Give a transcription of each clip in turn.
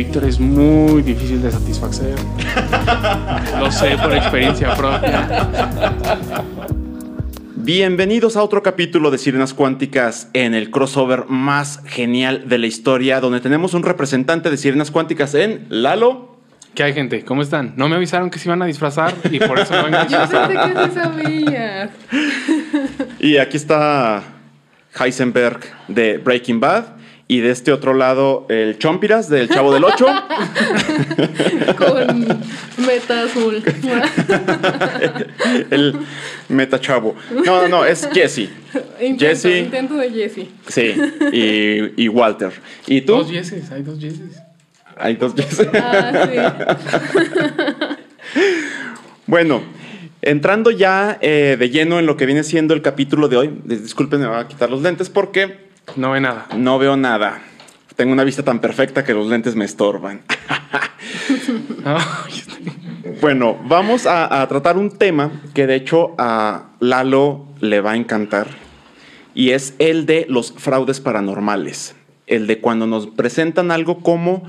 Víctor es muy difícil de satisfacer. Lo sé por experiencia propia. Bienvenidos a otro capítulo de Sirenas Cuánticas en el crossover más genial de la historia, donde tenemos un representante de Sirenas Cuánticas en Lalo. ¿Qué hay, gente? ¿Cómo están? No me avisaron que se iban a disfrazar y por eso no vengo a Yo disfrazar. pensé que sí sabías. Y aquí está Heisenberg de Breaking Bad. Y de este otro lado, el Chompiras del Chavo del Ocho. Con meta azul. el Meta Chavo. No, no, no, es Jesse. Intento, Jesse. intento de Jesse. Sí, y, y Walter. ¿Y tú? Dos yeses, hay dos yeses. Hay dos Jesse. Ah, Bueno, entrando ya eh, de lleno en lo que viene siendo el capítulo de hoy. dis- Disculpen, me voy a quitar los lentes porque No ve nada. no veo nada. Tengo una vista tan perfecta que los lentes me estorban. Bueno, vamos a, a tratar un tema que de hecho a Lalo le va a encantar y es el de los fraudes paranormales. El de cuando nos presentan algo como,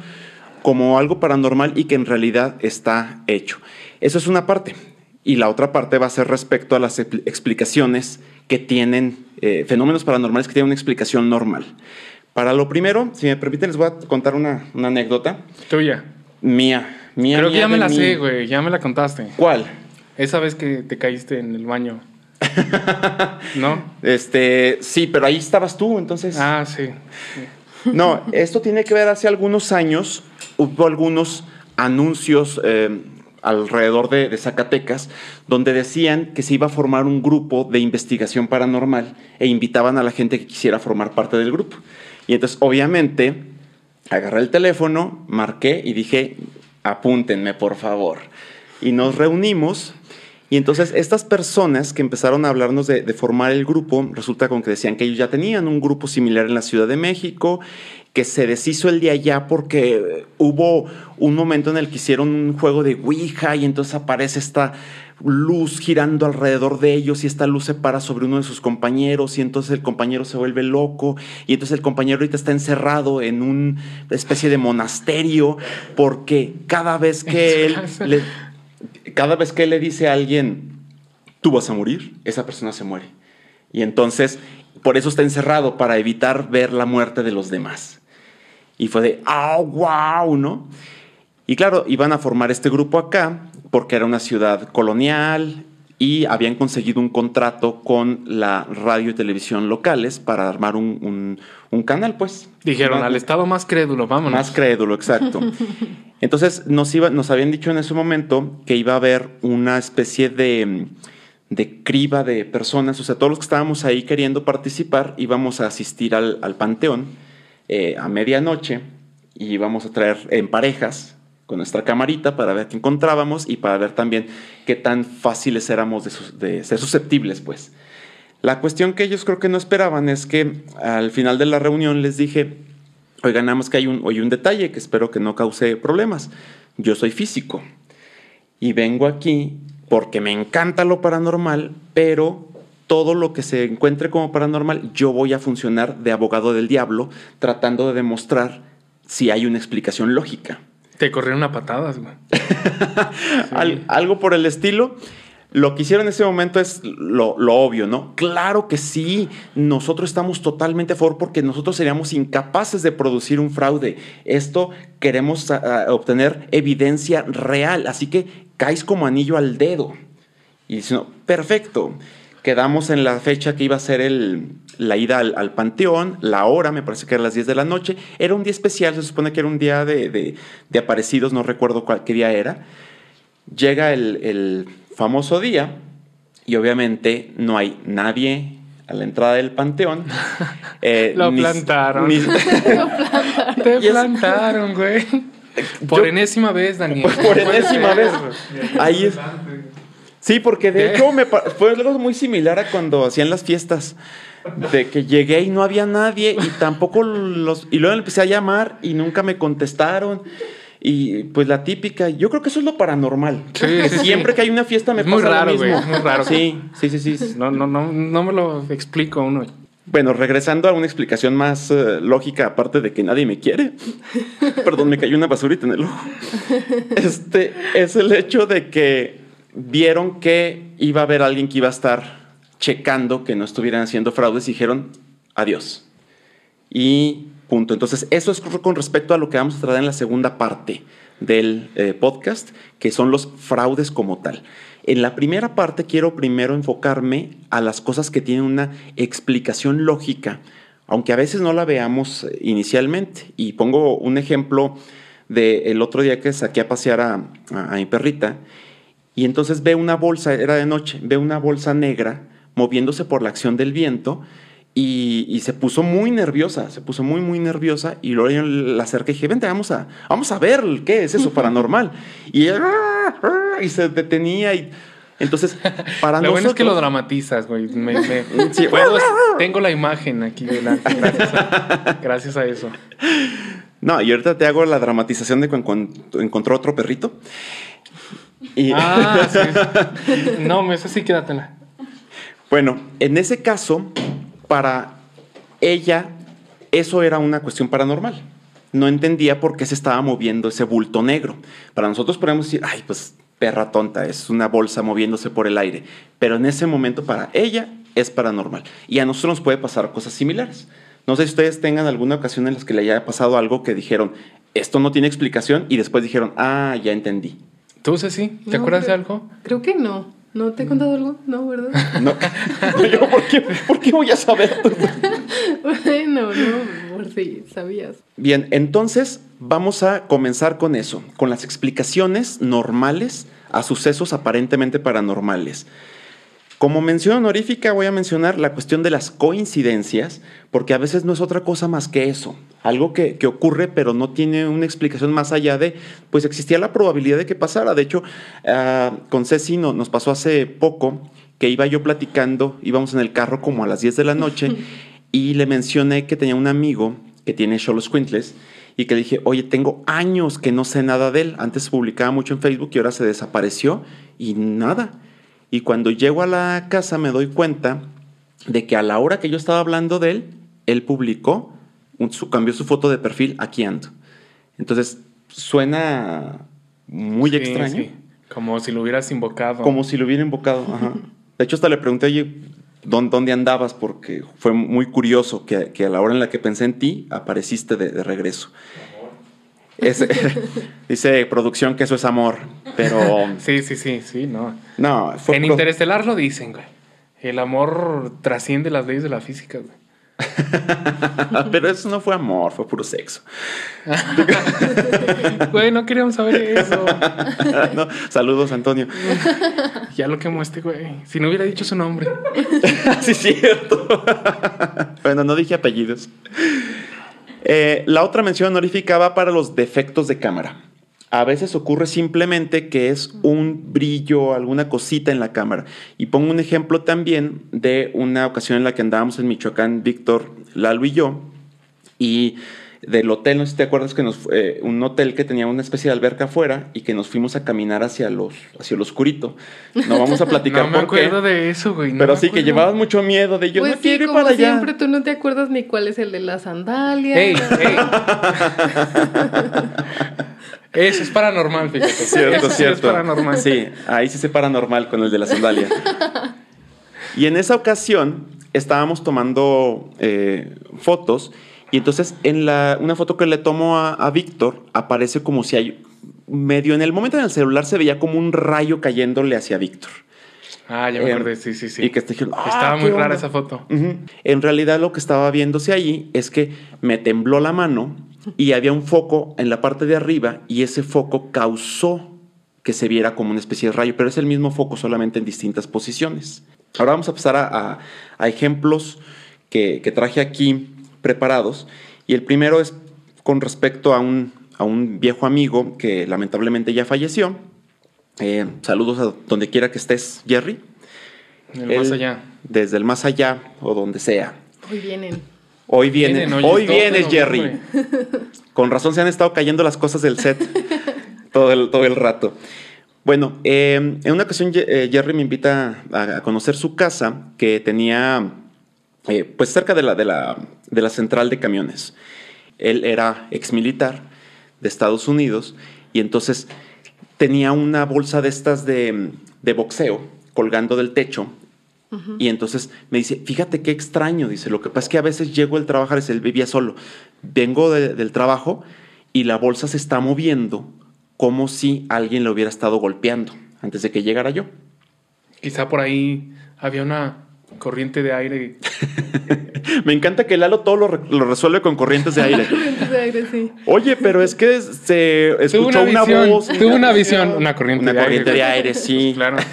como algo paranormal y que en realidad está hecho. Eso es una parte. Y la otra parte va a ser respecto a las expl- explicaciones que tienen, eh, fenómenos paranormales que tienen una explicación normal. Para lo primero, si me permiten, les voy a contar una, una anécdota Tuya. mía. mía Creo que ya me la mí. sé, güey. Ya me la contaste. ¿Cuál? Esa vez que te caíste en el baño. ¿No? Este, sí, pero ahí estabas tú, entonces. Ah, sí. No, esto tiene que ver hace algunos años, hubo algunos anuncios eh, alrededor de, de Zacatecas donde decían que se iba a formar un grupo de investigación paranormal e invitaban a la gente que quisiera formar parte del grupo. Y entonces, obviamente, agarré el teléfono, marqué y dije, apúntenme, por favor. Y nos reunimos. Y entonces estas personas que empezaron a hablarnos de, de formar el grupo, resulta con que decían que ellos ya tenían un grupo similar en la Ciudad de México, que se deshizo el de allá porque hubo un momento en el que hicieron un juego de Ouija y entonces aparece esta luz girando alrededor de ellos y esta luz se para sobre uno de sus compañeros y entonces el compañero se vuelve loco y entonces el compañero ahorita está encerrado en una especie de monasterio porque cada vez que él le, cada vez que él le dice a alguien tú vas a morir, esa persona se muere. Y entonces por eso está encerrado para evitar ver la muerte de los demás. Y fue de, ah, wow, ¿no? Y claro, iban a formar este grupo acá porque era una ciudad colonial y habían conseguido un contrato con la radio y televisión locales para armar un, un- un canal, pues. Dijeron, Una- al estado más crédulo, vámonos. más crédulo, exacto. Entonces nos, iba, nos habían dicho en ese momento que iba a haber una especie de, de criba de personas, o sea, todos los que estábamos ahí queriendo participar íbamos a asistir al, al panteón eh, a medianoche y íbamos a traer en parejas con nuestra camarita para ver qué encontrábamos y para ver también qué tan fáciles éramos de, ser susceptibles, pues. La cuestión que ellos creo que no esperaban es que al final de la reunión les dije, oigan, nada más que hay un, hay un detalle que espero que no cause problemas. Yo soy físico y vengo aquí porque me encanta lo paranormal, pero todo lo que se encuentre como paranormal, yo voy a funcionar de abogado del diablo tratando de demostrar si hay una explicación lógica. Te corrieron a patadas, güey. Al- algo por el estilo. Lo que hicieron en ese momento es lo, lo obvio, ¿no? Claro que sí, nosotros estamos totalmente a favor porque nosotros seríamos incapaces de producir un fraude. Esto queremos ah, ah, obtener evidencia real, así que caes como anillo al dedo. Y dice, no, perfecto. Quedamos en la fecha que iba a ser el, la ida al, al panteón, la hora, me parece que era las 10 de la noche. Era un día especial, se supone que era un día de, de- de aparecidos, no recuerdo cuál, qué día era. Llega el, el famoso día y obviamente no hay nadie a la entrada del panteón. Eh, Lo ni- plantaron. ni- Te plantaron, güey. Por Yo- enésima vez, Daniel. Por enésima vez. Ahí es. Sí, porque de ¿Qué? hecho me fue algo muy similar a cuando hacían las fiestas. De que llegué y no había nadie y tampoco los... Y luego empecé a llamar y nunca me contestaron. Y pues la típica, yo creo que eso es lo paranormal. Sí, siempre que hay una fiesta me Es muy pasa raro, lo mismo. güey, es muy raro. Sí, sí, sí, sí. No, no, no, no me lo explico uno. Bueno, regresando a una explicación más eh, lógica, aparte de que nadie me quiere. Perdón, me cayó una basurita en el ojo. Este es el hecho de que vieron que iba a haber alguien que iba a estar checando que no estuvieran haciendo fraudes y dijeron adiós. Y punto. Entonces, eso es con respecto a lo que vamos a tratar en la segunda parte del eh, podcast, que son los fraudes como tal. En la primera parte quiero primero enfocarme a las cosas que tienen una explicación lógica, aunque a veces no la veamos eh, inicialmente. Y pongo un ejemplo del otro día que saqué a pasear a- a mi perrita y entonces ve una bolsa, era de noche, ve una bolsa negra moviéndose por la acción del viento y, y se puso muy nerviosa, se puso muy, muy nerviosa y luego yo la acerqué y dije, vente, vamos a, vamos a ver qué es eso paranormal. Y, ella, "Ah, ah", y se detenía y entonces para Lo bueno es que lo dramatizas, güey. Me- me- Sí. puedo- tengo la imagen aquí delante. Gracias a, gracias a eso. No, y ahorita te hago la dramatización de cuando encontró otro perrito. Y, Ah, sí. No, esa sí quédatela. Bueno, en ese caso, para ella, eso era una cuestión paranormal. No entendía por qué se estaba moviendo ese bulto negro. Para nosotros podemos decir, ay, pues perra tonta, es una bolsa moviéndose por el aire. Pero en ese momento, para ella, es paranormal. Y a nosotros nos puede pasar cosas similares. No sé si ustedes tengan alguna ocasión en la que le haya pasado algo que dijeron, esto no tiene explicación, y después dijeron, ah, ya entendí. ¿Tú, Ceci? ¿Te No, acuerdas de algo? Creo que no. ¿No te he contado algo? No, ¿verdad? No, No, yo, ¿por qué, por qué voy a saber? bueno, no, por si sabías. Bien, entonces vamos a comenzar con eso, con las explicaciones normales a sucesos aparentemente paranormales. Como mención honorífica voy a mencionar la cuestión de las coincidencias, porque a veces no es otra cosa más que eso, algo que, que ocurre pero no tiene una explicación más allá de, pues existía la probabilidad de que pasara. De hecho, ah, con Ceci no- nos pasó hace poco que iba yo platicando, íbamos en el carro como a las 10 de la noche y le mencioné que tenía un amigo que tiene Cholos Quintles y que le dije, oye, tengo años que no sé nada de él. Antes publicaba mucho en Facebook y ahora se desapareció y nada. Y cuando llego a la casa me doy cuenta de que a la hora que yo estaba hablando de él, él publicó, un- su, cambió su foto de perfil, aquí ando. Entonces, suena muy Sí, extraño. sí. Como si lo hubieras invocado. Como si lo hubiera invocado. ajá. De hecho, hasta le pregunté, oye, ¿dó- ¿dónde andabas? Porque fue muy curioso que, que a la hora en la que pensé en ti, apareciste de, de regreso. Es- dice producción que eso es amor, pero Sí, sí, sí, sí, no. no, fue en pro- Interestelar lo dicen, güey. El amor trasciende las leyes de la física, güey. pero eso no fue amor, fue puro sexo. Güey, no queríamos saber eso. No, saludos, Antonio. Ya lo quemó este güey. Si no hubiera dicho su nombre. sí, cierto. bueno, no dije apellidos. Eh, la otra mención honorífica va para los defectos de cámara. A veces ocurre simplemente que es un brillo, alguna cosita en la cámara. Y pongo un ejemplo también de una ocasión en la que andábamos en Michoacán, Víctor, Lalo y yo, y del hotel, no sé si te acuerdas que nos fue- eh, un hotel que tenía una especie de alberca afuera y que nos fuimos a caminar hacia los hacia lo oscurito. No vamos a platicar No me por qué. acuerdo de eso, güey. no Pero sí que llevabas mucho miedo de yo pues no sí, quiero ir como para allá. siempre, tú no te acuerdas ni cuál es el de la sandalia. Ey, ey. Eso es paranormal, fíjate. Cierto, Eso cierto. es paranormal. Sí, ahí sí se paranormal con el de la sandalia. y en esa ocasión estábamos tomando eh, fotos y entonces en la, una foto que le tomo a, a Víctor aparece como si hay medio en el momento en el celular se veía como un rayo cayéndole hacia Víctor. Ah, ya me Eh, acordé, sí, sí, sí. Y que te dijeron, "Ah, Estaba ¿qué muy rara onda?". esa foto. En realidad lo que estaba viéndose allí es que me tembló la mano y había un foco en la parte de arriba y ese foco causó que se viera como una especie de rayo, pero es el mismo foco solamente en distintas posiciones. Ahora vamos a pasar a, a- a ejemplos que, que traje aquí preparados y el primero es con respecto a un, a un viejo amigo que lamentablemente ya falleció. Eh, saludos a donde quiera que estés, Jerry. El más allá. Desde el más allá o donde sea. Hoy vienen. Hoy viene, Vienen, hoy todo vienes, en Jerry. Con razón se han estado cayendo las cosas del set todo, el, todo el rato. Bueno, eh, en una ocasión eh, Jerry me invita a, a conocer su casa que tenía eh, pues cerca de la, de, la, de la central de camiones. Él era exmilitar de Estados Unidos y entonces tenía una bolsa de estas de, de boxeo colgando del techo y entonces me dice, fíjate qué extraño, dice, lo que pasa es que a veces llego del trabajar, es él vivía solo, vengo de- del trabajo y la bolsa se está moviendo como si alguien lo hubiera estado golpeando antes de que llegara yo. Quizá por ahí había una corriente de aire. Me encanta que Lalo todo lo, re- lo resuelve con corrientes de aire. Corrientes de aire, sí. Oye, pero es que se escuchó una, una, visión, voz. tuvo una visión, una corriente Una de corriente aire. de aire, sí. Claro.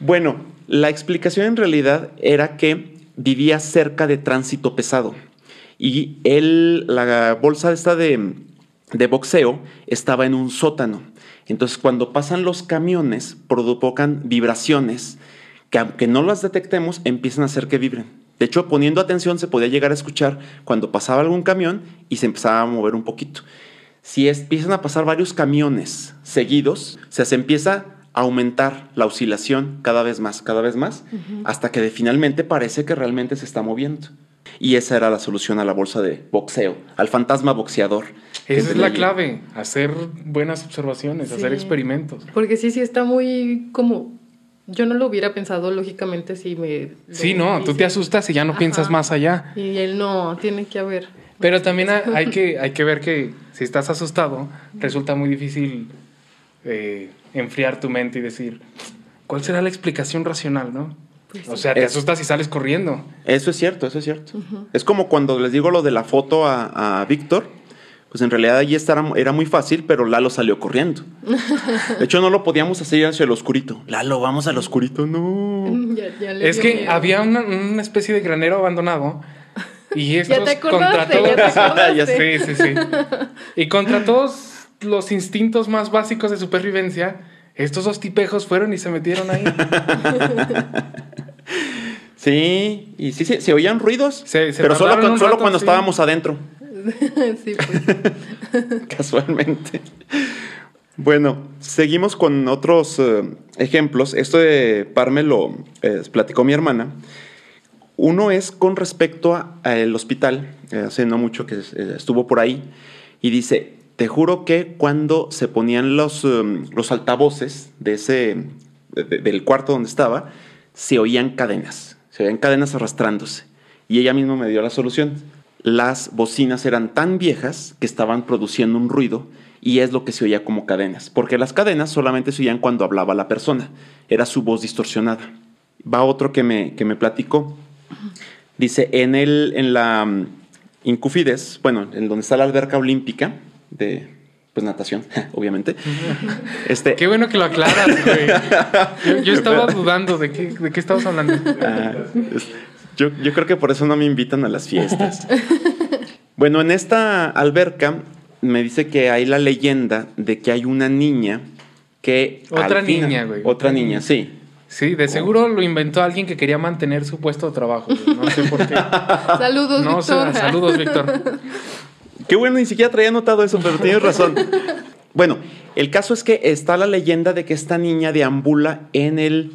Bueno, la explicación en realidad era que vivía cerca de tránsito pesado y él, la bolsa esta de, de boxeo estaba en un sótano. Entonces, cuando pasan los camiones, provocan vibraciones que aunque no las detectemos, empiezan a hacer que vibren. De hecho, poniendo atención se podía llegar a escuchar cuando pasaba algún camión y se empezaba a mover un poquito. Si es- empiezan a pasar varios camiones seguidos, o sea, se empieza a aumentar la oscilación cada vez más, cada vez más, hasta que de- finalmente parece que realmente se está moviendo. Y esa era la solución a la bolsa de boxeo, al fantasma boxeador. Esa es la allí. clave, hacer buenas observaciones, hacer experimentos. Porque sí, sí está muy como... Yo no lo hubiera pensado lógicamente si me... Sí, no, tú te asustas y ya no piensas más allá. Y él no, tiene que haber. Pero también ha- hay que, hay que ver que si estás asustado, resulta muy difícil eh, enfriar tu mente y decir, ¿cuál será la explicación racional, no? Pues O sí. sea, te Es- asustas y sales corriendo. Eso es cierto, eso es cierto. Es como cuando les digo lo de la foto a, a Víctor, pues en realidad allí estara- era muy fácil, pero Lalo salió corriendo. De hecho, no lo podíamos hacer hacia el oscurito. Lalo, vamos al oscurito. No. Ya- ya le Es que miedo. había una, una especie de granero abandonado y estos Ya te contra acordaste, ya te todos- acordaste. Ya Sí, sí, sí. Y contra todos los instintos más básicos de supervivencia, estos dos tipejos fueron y se metieron ahí. Sí, y sí, sí, se oían ruidos, Se- se pero solo, solo rato, cuando sí. estábamos adentro, pues. casualmente. Bueno, seguimos con otros eh, ejemplos. Esto de Parme lo eh, platicó mi hermana. Uno es con respecto al hospital, eh, hace no mucho que estuvo por ahí, y dice, te juro que cuando se ponían los, um, los altavoces de ese, de- de- del cuarto donde estaba, se oían cadenas, se oían cadenas arrastrándose. Y ella misma me dio la solución. Las bocinas eran tan viejas que estaban produciendo un ruido y es lo que se oía como cadenas, porque las cadenas solamente se oían cuando hablaba la persona, era su voz distorsionada. Va otro que me, que me platicó. Dice, en, el, en la mm, Incufides, bueno, en donde está la alberca olímpica de pues natación, obviamente. este, Qué bueno que lo aclaras, güey. Yo, yo estaba dudando de qué, de qué estabas hablando. Ah, yo, yo creo que por eso no me invitan a las fiestas. Bueno, en esta alberca me dice que hay la leyenda de que hay una niña que... Otra final- niña, güey. Otra niña, sí. Sí, de seguro lo inventó alguien que quería mantener su puesto de trabajo. güey. No sé por qué. Saludos, No sé, Víctor. saludos, Víctor. Qué bueno, ni siquiera traía anotado eso, pero tienes razón. Bueno, el caso es que está la leyenda de que esta niña deambula en el,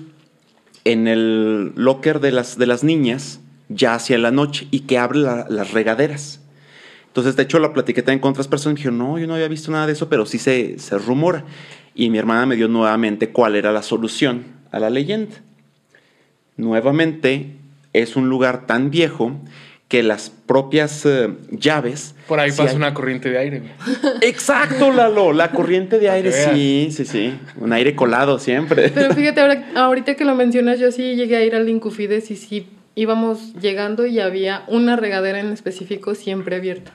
en el locker de las, de las niñas ya hacia la noche y que abre la- las regaderas. Entonces, de hecho, la platiqué también con otras personas y dijeron, no, yo no había visto nada de eso, pero sí se, se rumora. Y mi hermana me dio nuevamente cuál era la solución a la leyenda. Nuevamente, es un lugar tan viejo que las propias eh, llaves... Por ahí sí pasa hay- una corriente de aire. Exacto, Lalo, la corriente de aire, sí, sí, sí. Un aire colado siempre. Pero fíjate, ahora, ahorita que lo mencionas, yo sí llegué a ir al Incufides y sí íbamos llegando y había una regadera en específico siempre abierta.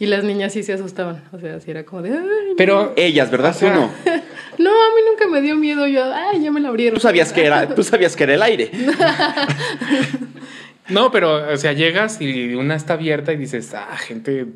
Y las niñas sí se asustaban. O sea, sí era como de. Pero Ellas, ¿verdad? O Tú no. No, a mí nunca me dio miedo. Yo, ay, ya me la abrieron. Tú sabías que era, tú sabías que era el aire. No, pero, o sea, llegas y una está abierta y dices, ah, gente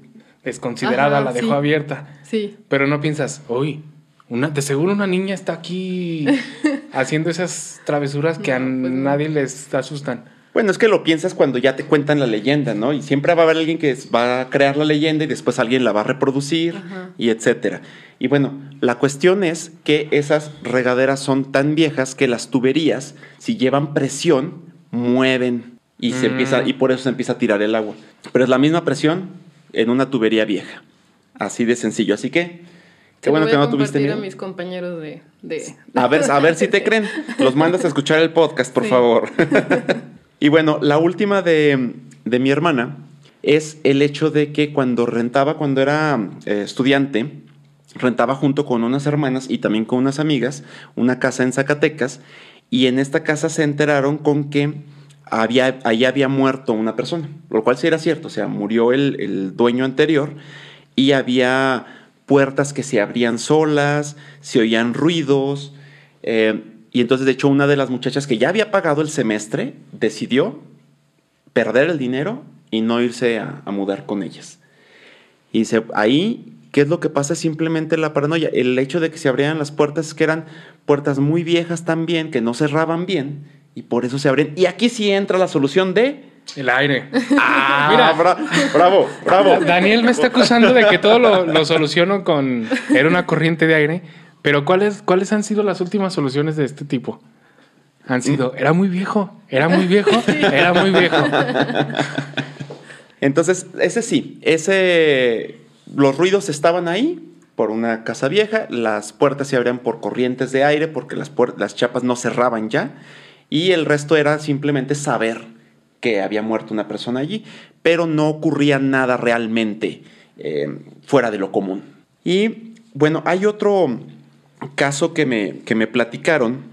desconsiderada, Ajá, la dejó sí. abierta. Sí. Pero no piensas, uy, una, de seguro una niña está aquí haciendo esas travesuras que a pues no. nadie les asustan. Bueno, es que lo piensas cuando ya te cuentan la leyenda, ¿no? Y siempre va a haber alguien que va a crear la leyenda y después alguien la va a reproducir Ajá. y etcétera. Y bueno, la cuestión es que esas regaderas son tan viejas que las tuberías, si llevan presión, mueven y se Mm. empieza y por eso se empieza a tirar el agua. Pero es la misma presión en una tubería vieja. Así de sencillo. Así que qué bueno que a no tuviste miedo. a mis compañeros de... de... A ver, a ver si te creen. Los mandas a escuchar el podcast, por Sí. favor. y bueno, la última de, de mi hermana es el hecho de que cuando rentaba, cuando era eh, estudiante, rentaba junto con unas hermanas y también con unas amigas una casa en Zacatecas y en esta casa se enteraron con que había, ahí había muerto una persona, lo cual sí era cierto, o sea, murió el, el dueño anterior y había puertas que se abrían solas, se oían ruidos, eh, y entonces de hecho una de las muchachas que ya había pagado el semestre decidió perder el dinero y no irse a, mudar con ellas. Y dice, ahí, ¿qué es lo que pasa? Simplemente la paranoia. El hecho de que se abrieran las puertas que eran puertas muy viejas también, que no cerraban bien, y por eso se abren. Y aquí sí entra la solución de... El aire. Ah, Mira. bra- bravo, bravo. Daniel me está acusando de que todo lo, lo soluciono con... Era una corriente de aire. Pero ¿cuáles, ¿cuáles han sido las últimas soluciones de este tipo? Han sido, era muy viejo, era muy viejo, era muy viejo. Entonces, ese sí, ese, los ruidos estaban ahí por una casa vieja, las puertas se abrían por corrientes de aire porque las, las chapas no cerraban ya y el resto era simplemente saber que había muerto una persona allí, pero no ocurría nada realmente eh, fuera de lo común. Y bueno, hay otro caso que me, que me platicaron.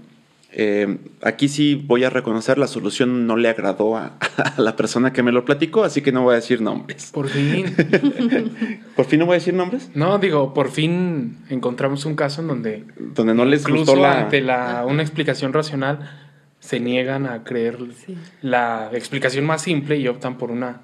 Eh, aquí sí voy a reconocer la solución no le agradó a, a la persona que me lo platicó, así que no voy a decir nombres. Por fin. ¿Por fin no voy a decir nombres? No, digo, por fin encontramos un caso en donde Donde no les incluso gustó la... ante la, una explicación racional se niegan a creer Sí. la explicación más simple y optan por una.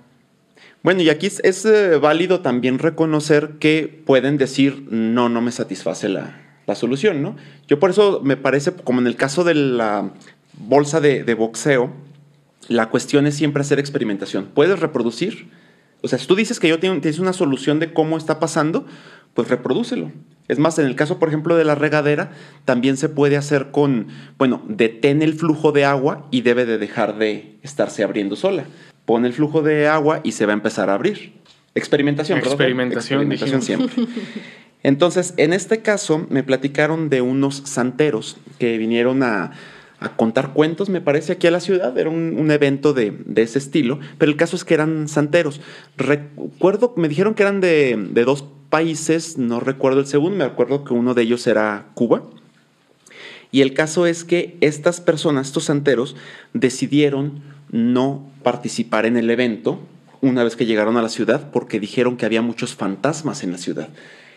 Bueno, y aquí es, es, eh, válido también reconocer que pueden decir, no, no me satisface la, la solución, ¿no? Yo por eso me parece, como en el caso de la bolsa de, de boxeo, la cuestión es siempre hacer experimentación. ¿Puedes reproducir? O sea, si tú dices que yo tengo, tienes una solución de cómo está pasando, pues reprodúcelo. Es más, en el caso, por ejemplo, de la regadera, también se puede hacer con, bueno, detén el flujo de agua y debe de dejar de estarse abriendo sola. Pon el flujo de agua y se va a empezar a abrir. Experimentación. Experimentación, Experimentación siempre. Entonces, en este caso, me platicaron de unos santeros que vinieron a, a contar cuentos, me parece, aquí a la ciudad. Era un, un evento de, de ese estilo. Pero el caso es que eran santeros. Recuerdo, me dijeron que eran de, de dos países, no recuerdo el segundo, me acuerdo que uno de ellos era Cuba. Y el caso es que estas personas, estos santeros, decidieron no participar en el evento una vez que llegaron a la ciudad porque dijeron que había muchos fantasmas en la ciudad,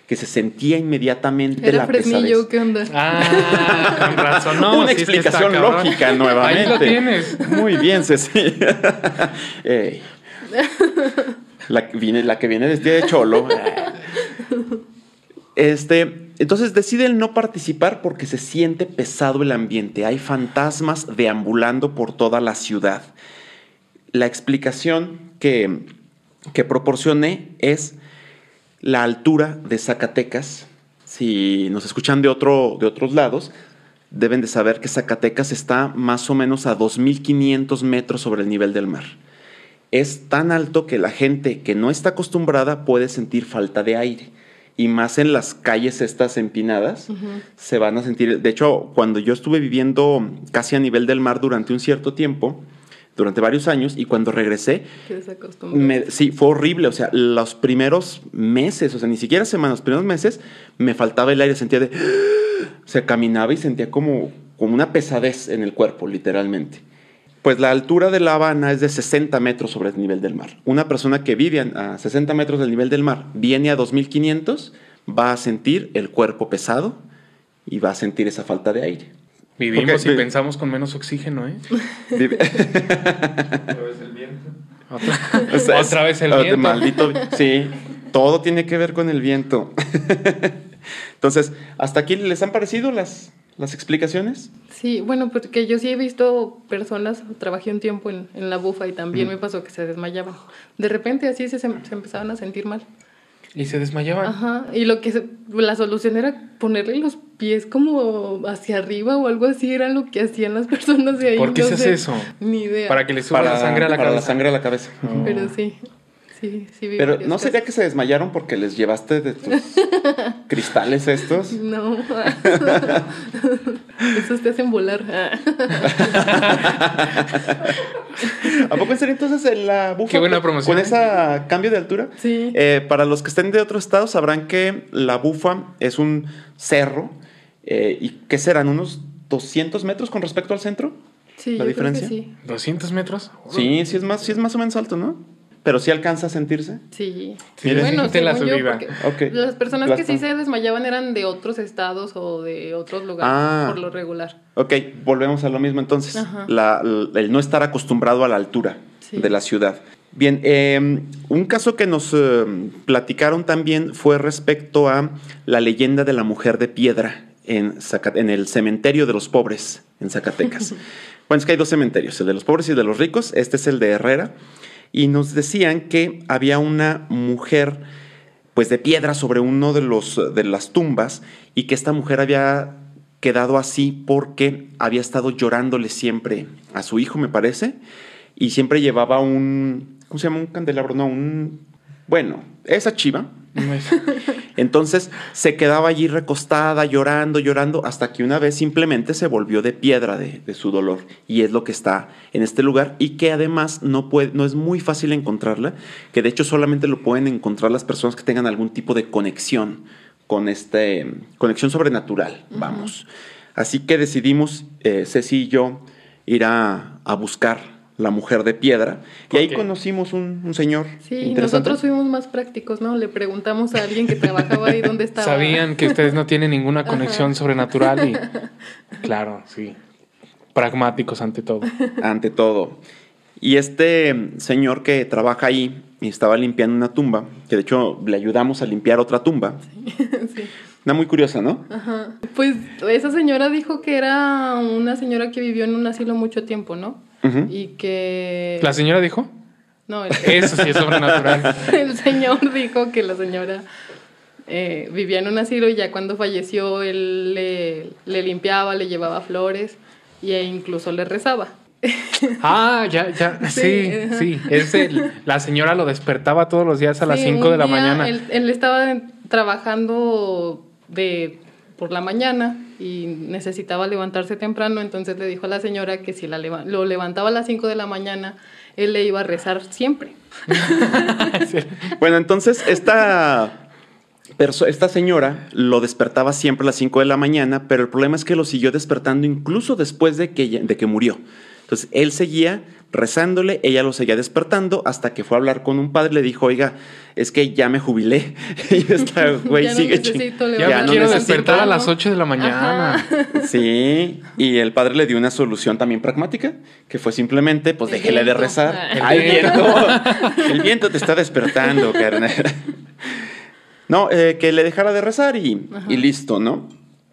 que se sentía inmediatamente Era la Fresnillo, pesadez. ¿qué onda? Ah, con razón. No, Una sí está explicación cabrón. lógica nuevamente. Ahí lo tienes. Muy bien, Ceci. Ey. La, que viene, la que viene vestida de cholo. Este, entonces deciden no participar porque se siente pesado el ambiente. Hay fantasmas deambulando por toda la ciudad. La explicación que, que proporcioné es la altura de Zacatecas. Si nos escuchan de, otro, de otros lados, deben de saber que Zacatecas está más o menos a 2.500 metros sobre el nivel del mar. Es tan alto que la gente que no está acostumbrada puede sentir falta de aire. Y más en las calles estas empinadas, se van a sentir... De hecho, cuando yo estuve viviendo casi a nivel del mar durante un cierto tiempo, durante varios años, y cuando regresé, me- sí, fue horrible. O sea, los primeros meses, o sea, ni siquiera semanas, los primeros meses, me faltaba el aire, sentía de. O sea, caminaba y sentía como, como una pesadez en el cuerpo, literalmente. Pues la altura de La Habana es de 60 metros sobre el nivel del mar. Una persona que vive a a 60 metros del nivel del mar viene a 2500, va a sentir el cuerpo pesado y va a sentir esa falta de aire. Vivimos y pensamos con menos oxígeno, ¿eh? Otra, O sea, Otra vez el viento. Maldito. Sí. todo tiene que ver con el viento. Entonces, ¿hasta aquí les han parecido las, las explicaciones? Sí, bueno, porque yo sí he visto personas, trabajé un tiempo en, en la bufa y también me pasó que se desmayaban. De repente así se, se empezaban a sentir mal. Y se desmayaban. Ajá, y lo que se- la solución era ponerle los pies como hacia arriba o algo así, era lo que hacían las personas de ahí. ¿Por qué no se hace sé, eso? Ni idea. Para que le suba la sangre a la para cabeza. la sangre a la cabeza. Pero sí, sí, sí vi Pero ¿no sería casos. que se desmayaron porque les llevaste de tus cristales estos? No. Esos te hacen volar. ¿A poco en serio entonces en la bufa? Qué buena con- promoción, Con ese cambio de altura. Sí. Eh, para los que estén de otro estado sabrán que la bufa es un cerro. eh, ¿Y qué serán? ¿Unos 200 metros con respecto al centro? Sí, ¿La yo creo que diferencia? sí. ¿200 metros? Sí, sí es más, sí es más o menos alto, ¿no? Pero sí alcanza a sentirse. Sí. Sí, bueno, la según yo, Ok. las personas que sí se desmayaban eran de otros estados o de otros lugares, Ah. por lo regular. Ok, volvemos a lo mismo entonces. La- el no estar acostumbrado a la altura Sí. de la ciudad. Bien, eh, un caso que nos eh, platicaron también fue respecto a la leyenda de la mujer de piedra en, Zaca- en el cementerio de los pobres en Zacatecas. bueno, es que hay dos cementerios, el de los pobres y el de los ricos. Este es el de Herrera. Y nos decían que había una mujer pues de piedra sobre uno de los de las tumbas y que esta mujer había quedado así porque había estado llorándole siempre a su hijo, me parece, y siempre llevaba un ¿cómo se llama? un candelabro, no, un bueno, esa chiva. Entonces se quedaba allí recostada, llorando, llorando, hasta que una vez simplemente se volvió de piedra de, de su dolor. Y es lo que está en este lugar y que además no, puede, no es muy fácil encontrarla, que de hecho solamente lo pueden encontrar las personas que tengan algún tipo de conexión con este, conexión sobrenatural, vamos. Así que decidimos, eh, Ceci y yo, ir a, a buscar la mujer de piedra. Y ahí qué? conocimos un, un señor. Sí, nosotros fuimos más prácticos, ¿no? Le preguntamos a alguien que trabajaba ahí dónde estaba. Sabían que ustedes no tienen ninguna conexión sobrenatural y claro, sí. Pragmáticos ante todo. ante todo. Y este señor que trabaja ahí y estaba limpiando una tumba, que de hecho le ayudamos a limpiar otra tumba. Sí. Una muy curiosa, ¿no? Ajá. Pues esa señora dijo que era una señora que vivió en un asilo mucho tiempo, ¿no? Y que... ¿La señora dijo? No, el, Eso sí es sobrenatural. el señor dijo que la señora eh, vivía en un asilo y ya cuando falleció él le, le limpiaba, le llevaba flores e incluso le rezaba. Ah, ya, ya. Sí, Sí, sí. Es el- la señora lo despertaba todos los días a las Sí, 5 un de la mañana. Él, él estaba trabajando de por la mañana y necesitaba levantarse temprano, entonces le dijo a la señora que si la lo levantaba a las 5 de la mañana, él le iba a rezar siempre. Bueno, entonces esta, esta señora lo despertaba siempre a las 5 de la mañana, pero el problema es que lo siguió despertando incluso después de que, de que murió. Entonces él seguía rezándole, ella lo seguía despertando hasta que fue a hablar con un padre le dijo, oiga, es que ya me jubilé. y esta güey Ya no sigue necesito Ya, Ya me no quiero necesito. despertar a las ¿no? 8 de la mañana. Sí, y el padre le dio una solución también pragmática, que fue simplemente, pues El déjele de rezar. El ¡Ay, viento. viento! El viento te está despertando, carnal. No, eh, que le dejara de rezar y, y listo, ¿no?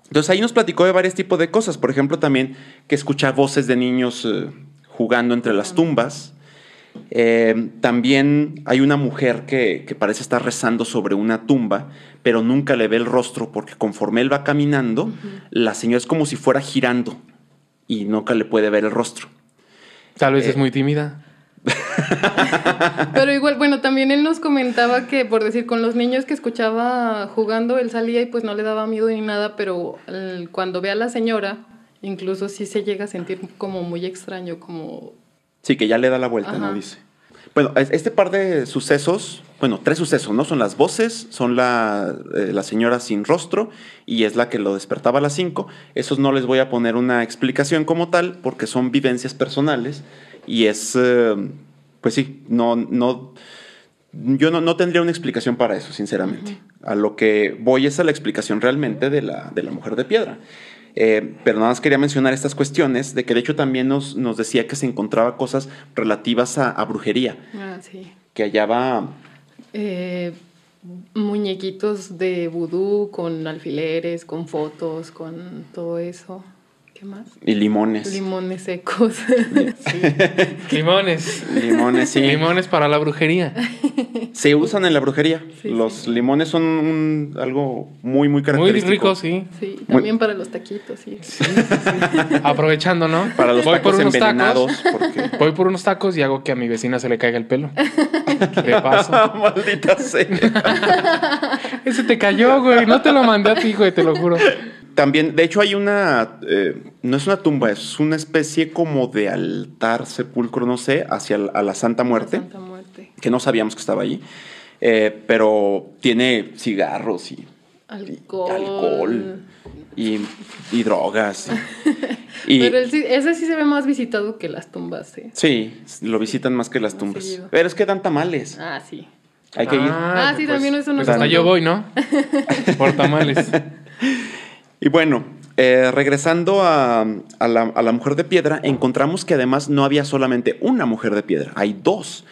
Entonces ahí nos platicó de varios tipos de cosas. Por ejemplo, también que escucha voces de niños eh, jugando entre las tumbas. Eh, también hay una mujer que, que parece estar rezando sobre una tumba, pero nunca le ve el rostro porque conforme él va caminando, la señora es como si fuera girando y nunca le puede ver el rostro. Tal vez Eh, es muy tímida. Pero igual, bueno, también él nos comentaba que, por decir, con los niños que escuchaba jugando, él salía y pues no le daba miedo ni nada, pero el- cuando ve a la señora, incluso sí se llega a sentir como muy extraño, como... Sí, que ya le da la vuelta, ¿no? Dice. Bueno, es- este par de sucesos, bueno, tres sucesos, ¿no? Son las voces, son la, eh, la señora sin rostro y es la que lo despertaba a las 5. Esos no les voy a poner una explicación como tal porque son vivencias personales y es, eh, pues sí, no, no, yo no, no tendría una explicación para eso, sinceramente. A lo que voy es a la explicación realmente de la, de la mujer de piedra. Eh, pero nada más quería mencionar estas cuestiones de que de hecho también nos, nos decía que se encontraba cosas relativas a, a brujería, Ah, sí. que hallaba... Eh, muñequitos de vudú con alfileres, con fotos, con todo eso. ¿Qué más? Y limones. Limones secos. Limones. Limones, sí. Limones para la brujería. Se usan en la brujería. Sí, Los sí. limones son un- algo muy, muy Muy característico. rico, sí. Sí, también para los taquitos, sí. Aprovechando, ¿no? Para los Voy por tacos unos envenenados. tacos. Porque... Voy por unos tacos y hago que a mi vecina se le caiga el pelo. Paso. Maldita sea. Ese te cayó, güey. No te lo mandé a ti, güey, te lo juro. También, de hecho, hay una. eh, no es una tumba, es una especie como de altar, sepulcro, no sé, hacia la- a la Santa Muerte, Santa Muerte. que no sabíamos que estaba allí. Eh, pero tiene cigarros y, y Alcohol. alcohol y, y drogas. Y, y- Pero el ese sí se ve más visitado que las tumbas, ¿eh? sí, lo visitan más que las Más tumbas. seguido. Pero es que dan tamales. Ah, sí. Hay que ir. Ah, sí, también eso nos Pues hasta yo voy, ¿no? Por tamales. Y bueno, eh, regresando a, a la, a la mujer de piedra, encontramos que además no había solamente una mujer de piedra, hay dos.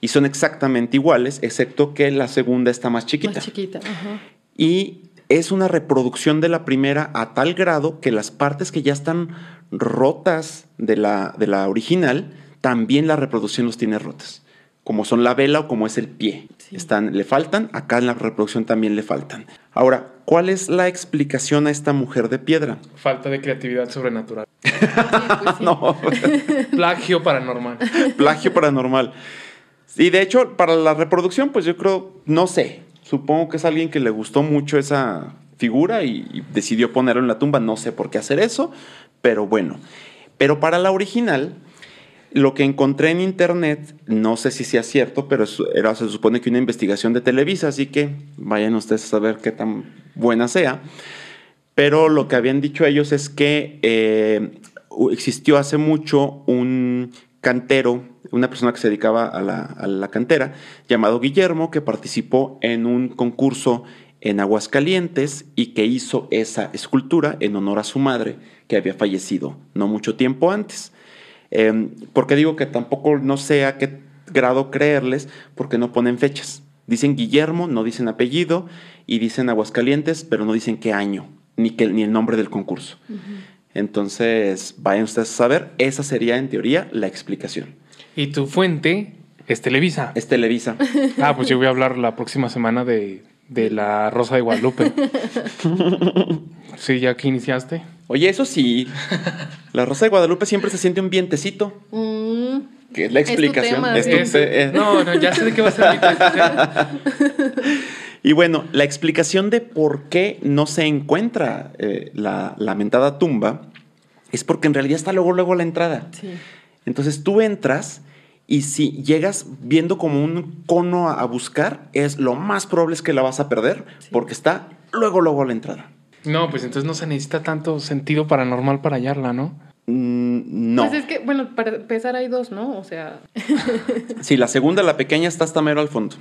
Y son exactamente iguales, excepto que la segunda está más chiquita. Más chiquita. Ajá. Y es una reproducción de la primera a tal grado que las partes que ya están rotas de la, de la original, también la reproducción los tiene rotas. Como son la vela o como es el pie. Sí. Están, le faltan, acá en la reproducción también le faltan. Ahora, ¿cuál es la explicación a esta mujer de piedra? Falta de creatividad sobrenatural. Sí, pues sí. No, Plagio paranormal. plagio paranormal. Y de hecho, para la reproducción, pues yo creo, no sé, supongo que es alguien que le gustó mucho esa figura y, y decidió ponerlo en la tumba, no sé por qué hacer eso, pero bueno. Pero para la original, lo que encontré en internet, no sé si sea cierto, pero era, se supone que una investigación de Televisa, así que vayan ustedes a saber qué tan buena sea. Pero lo que habían dicho ellos es que eh, existió hace mucho un cantero, una persona que se dedicaba a la, a la cantera, llamado Guillermo, que participó en un concurso en Aguascalientes y que hizo esa escultura en honor a su madre, que había fallecido no mucho tiempo antes. Eh, porque digo que tampoco no sé a qué grado creerles, porque no ponen fechas. Dicen Guillermo, no dicen apellido, y dicen Aguascalientes, pero no dicen qué año, ni, que, ni el nombre del concurso. Entonces, vayan ustedes a saber, esa sería en teoría la explicación. Y tu fuente es Televisa. Es Televisa. Ah, pues yo voy a hablar la próxima semana de, de la Rosa de Guadalupe. Sí, ya que iniciaste. Oye, eso sí, la Rosa de Guadalupe siempre se siente un vientecito, Mm, que es la Es tu explicación. tema, es sí. tu Es- te- eh. no, no, ya sé de qué va a ser. Y bueno, la explicación de por qué no se encuentra eh, la lamentada tumba es porque en realidad está luego, luego a la entrada. sí. Entonces tú entras y si llegas viendo como un cono a, a buscar, es lo más probable es que la vas a perder porque está luego, luego a la entrada. No, pues entonces no se necesita tanto sentido paranormal para hallarla, ¿no? Mm, no. Pues es que, bueno, para empezar hay dos, ¿no? O sea, Sí, la segunda, la pequeña, está hasta mero al fondo.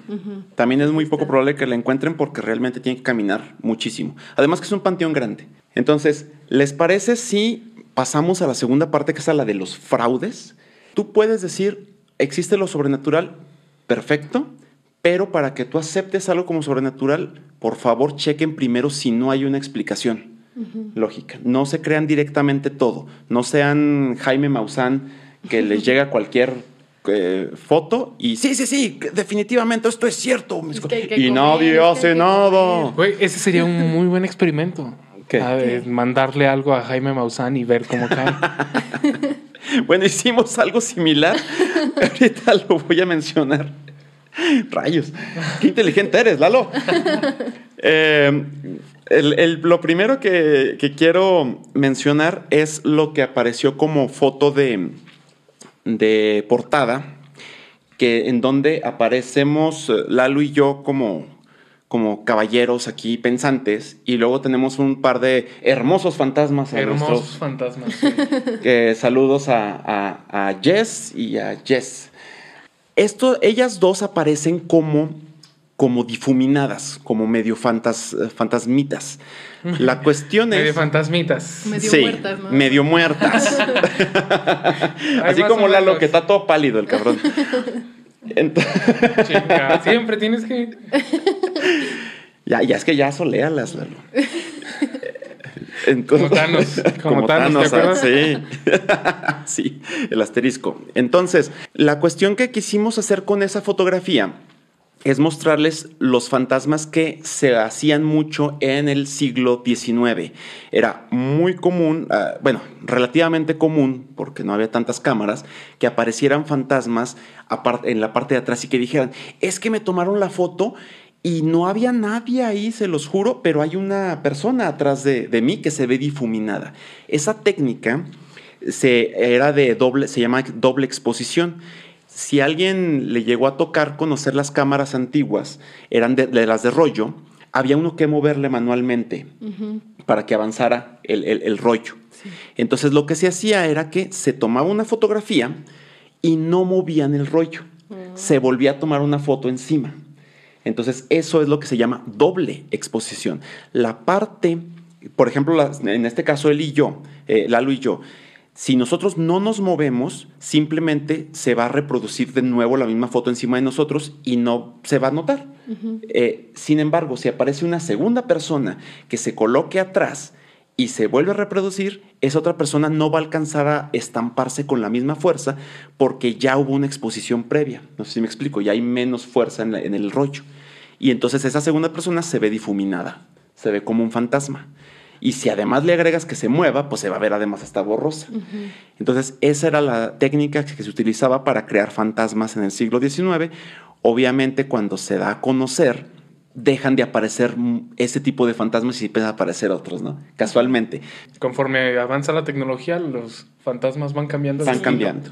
También es muy poco probable que la encuentren porque realmente tienen que caminar muchísimo. Además que es un panteón grande. Entonces, ¿les parece si pasamos a la segunda parte que es a la de los fraudes? Tú puedes decir, existe lo sobrenatural, perfecto, pero para que tú aceptes algo como sobrenatural, por favor chequen primero si no hay una explicación lógica. No se crean directamente todo. No sean Jaime Maussan que les llega cualquier eh, foto y sí, sí, sí, definitivamente esto es cierto. Es que que y comer, nadie hace nada. Güey, ese sería un muy buen experimento. ¿Qué? A ver, mandarle algo a Jaime Maussan y ver cómo cae. Bueno, hicimos algo similar. Ahorita lo voy a mencionar. Rayos. Qué inteligente eres, Lalo. Eh, el- el- lo primero que, que quiero mencionar es lo que apareció como foto de, de portada, que en donde aparecemos eh, Lalo y yo como, como caballeros aquí pensantes, y luego tenemos un par de hermosos fantasmas a Hermosos nuestros fantasmas. sí. eh, saludos a, a- a Jess y a Jess. Esto, ellas dos aparecen como, como difuminadas, como medio fantas, eh, fantasmitas. La cuestión Medio es... fantasmitas. Medio sí, muertas, ¿no? medio muertas. Así como Lalo, que está todo pálido el cabrón. Chinga, siempre tienes que. ya, ya es que ya soléalas, Lalo. Como Thanos. Como, Thanos, ¿te acuerdas? Sí. sí, el asterisco. Entonces, la cuestión que quisimos hacer con esa fotografía es mostrarles los fantasmas que se hacían mucho en el siglo XIX. Era muy común, uh, bueno, relativamente común, porque no había tantas cámaras, que aparecieran fantasmas en la parte de atrás y que dijeran, es que me tomaron la foto y no había nadie ahí, se los juro, pero hay una persona atrás de, de mí que se ve difuminada. Esa técnica se, era de doble, se llama doble exposición. Si alguien le llegó a tocar conocer las cámaras antiguas, eran de, de las de rollo, había uno que moverle manualmente uh -huh. para que avanzara el, el, el rollo. Sí. Entonces lo que se hacía era que se tomaba una fotografía y no movían el rollo. Uh -huh. Se volvía a tomar una foto encima. Entonces, eso es lo que se llama doble exposición. La parte, por ejemplo, en este caso él y yo, eh, Lalo y yo, si nosotros no nos movemos, simplemente se va a reproducir de nuevo la misma foto encima de nosotros y no se va a notar. Uh -huh. eh, sin embargo, si aparece una segunda persona que se coloque atrás y se vuelve a reproducir, esa otra persona no va a alcanzar a estamparse con la misma fuerza porque ya hubo una exposición previa. No sé si me explico, ya hay menos fuerza en, la, en el rollo. Y entonces esa segunda persona se ve difuminada, se ve como un fantasma. Y si además le agregas que se mueva, pues se va a ver además hasta borrosa. Uh -huh. Entonces, esa era la técnica que se utilizaba para crear fantasmas en el siglo XIX. Obviamente, cuando se da a conocer, dejan de aparecer ese tipo de fantasmas y empiezan a aparecer otros, ¿no? Casualmente. Conforme avanza la tecnología, los fantasmas van cambiando. Van cambiando.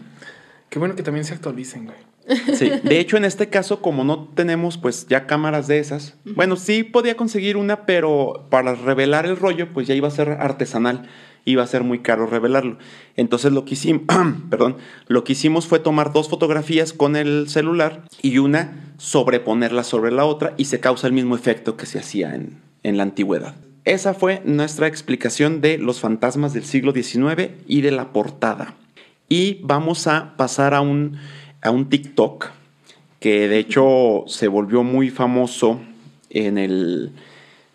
Qué bueno que también se actualicen, güey. Sí, de hecho en este caso como no tenemos pues ya cámaras de esas, bueno, sí podía conseguir una, pero para revelar el rollo pues ya iba a ser artesanal, iba a ser muy caro revelarlo. Entonces lo que hicimos, perdón, lo que hicimos fue tomar dos fotografías con el celular y una sobreponerla sobre la otra y se causa el mismo efecto que se hacía en, en la antigüedad. Esa fue nuestra explicación de los fantasmas del siglo XIX y de la portada. Y vamos a pasar a un a un TikTok que de hecho se volvió muy famoso en el,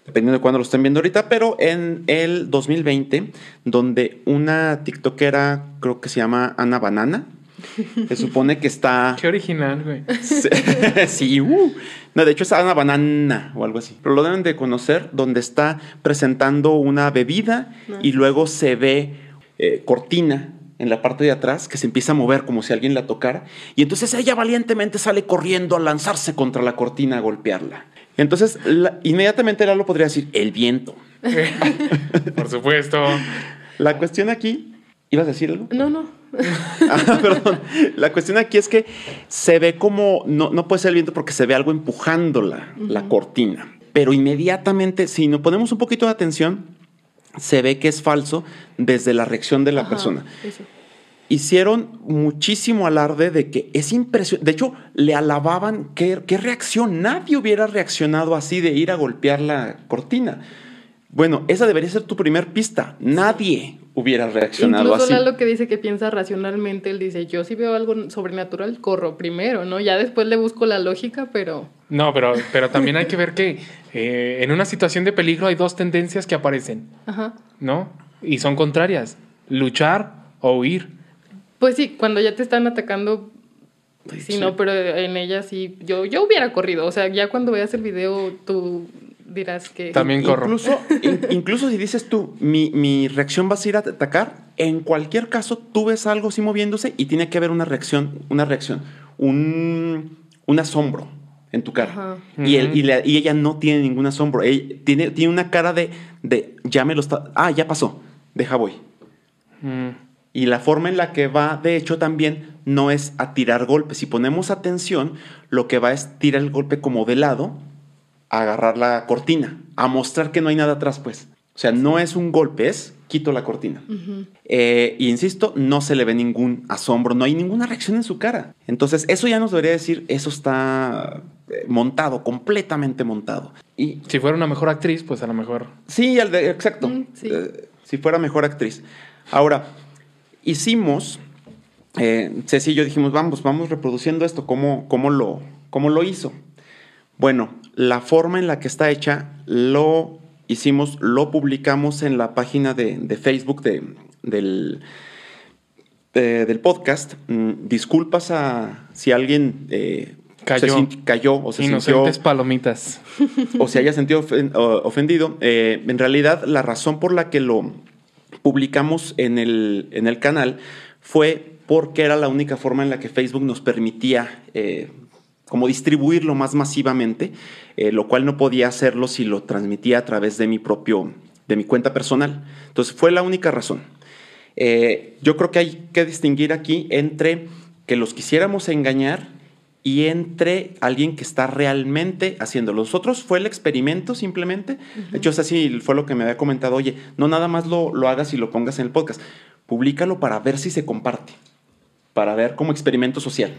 dependiendo de cuándo lo estén viendo ahorita, pero en el 2020, donde una TikTokera, creo que se llama Ana Banana, se supone que está... Qué original, güey. sí, uh. No, de hecho es Ana Banana o algo así. Pero lo deben de conocer, donde está presentando una bebida no. y luego se ve eh, cortina en la parte de atrás que se empieza a mover como si alguien la tocara y entonces ella valientemente sale corriendo a lanzarse contra la cortina a golpearla. Entonces la, inmediatamente Lalo podría decir el viento. Por supuesto. La cuestión aquí, ¿ibas a decir algo? No, no. ah, perdón. La cuestión aquí es que se ve como, no, no puede ser el viento porque se ve algo empujando la, uh -huh. la cortina. Pero inmediatamente, si nos ponemos un poquito de atención, se ve que es falso desde la reacción de la Ajá, persona. Eso. Hicieron muchísimo alarde de que es impresionante. De hecho, le alababan qué, qué reacción. Nadie hubiera reaccionado así de ir a golpear la cortina. Bueno, esa debería ser tu primer pista. Nadie hubiera reaccionado Incluso así. Incluso lo que dice que piensa racionalmente, él dice, yo si veo algo sobrenatural, corro primero, ¿no? Ya después le busco la lógica, pero... No, pero, pero también hay que ver que eh, en una situación de peligro hay dos tendencias que aparecen, Ajá. ¿no? Y son contrarias, luchar o huir. Pues sí, cuando ya te están atacando, pues sí, sí. no, pero en ella sí, yo, yo hubiera corrido, o sea, ya cuando veas el video tú dirás que... También corro. Incluso, in, incluso si dices tú, mi, mi, reacción va a ir a atacar, en cualquier caso tú ves algo así moviéndose y tiene que haber una reacción, una reacción, un, un asombro en tu cara. Y, él, y, la, y, ella no tiene ningún asombro, ella tiene, tiene una cara de, de, ya me lo está, ah, ya pasó, deja voy. Mm. Y la forma en la que va, de hecho, también no es a tirar golpes. Si ponemos atención, lo que va es tirar el golpe como de lado, a agarrar la cortina, a mostrar que no hay nada atrás, pues. O sea, no es un golpe, es quito la cortina. Uh -huh. eh, y insisto, no se le ve ningún asombro, no hay ninguna reacción en su cara. Entonces, eso ya nos debería decir, eso está eh, montado, completamente montado. Y si fuera una mejor actriz, pues a lo mejor. Sí, el de, exacto. Mm, sí. Eh, si fuera mejor actriz. Ahora, hicimos, eh, Ceci y yo dijimos, vamos, vamos reproduciendo esto, ¿cómo, cómo, lo, cómo lo hizo? Bueno, la forma en la que está hecha lo hicimos, lo publicamos en la página de, Facebook del, del podcast. Mm, disculpas a si alguien eh, cayó. cayó o se Inocentes palomitas. O se haya sentido ofendido. Eh, en realidad, la razón por la que lo publicamos en el, en el canal fue porque era la única forma en la que Facebook nos permitía eh, como distribuirlo más masivamente, eh, lo cual no podía hacerlo si lo transmitía a través de mi propio, de mi cuenta personal. Entonces fue la única razón. Eh, yo creo que hay que distinguir aquí entre que los quisiéramos engañar y entre alguien que está realmente haciéndolo. Nosotros fue el experimento simplemente. De hecho, así fue lo que me había comentado. Oye, no nada más lo, lo hagas y lo pongas en el podcast. Públicalo para ver si se comparte. Para ver como experimento social.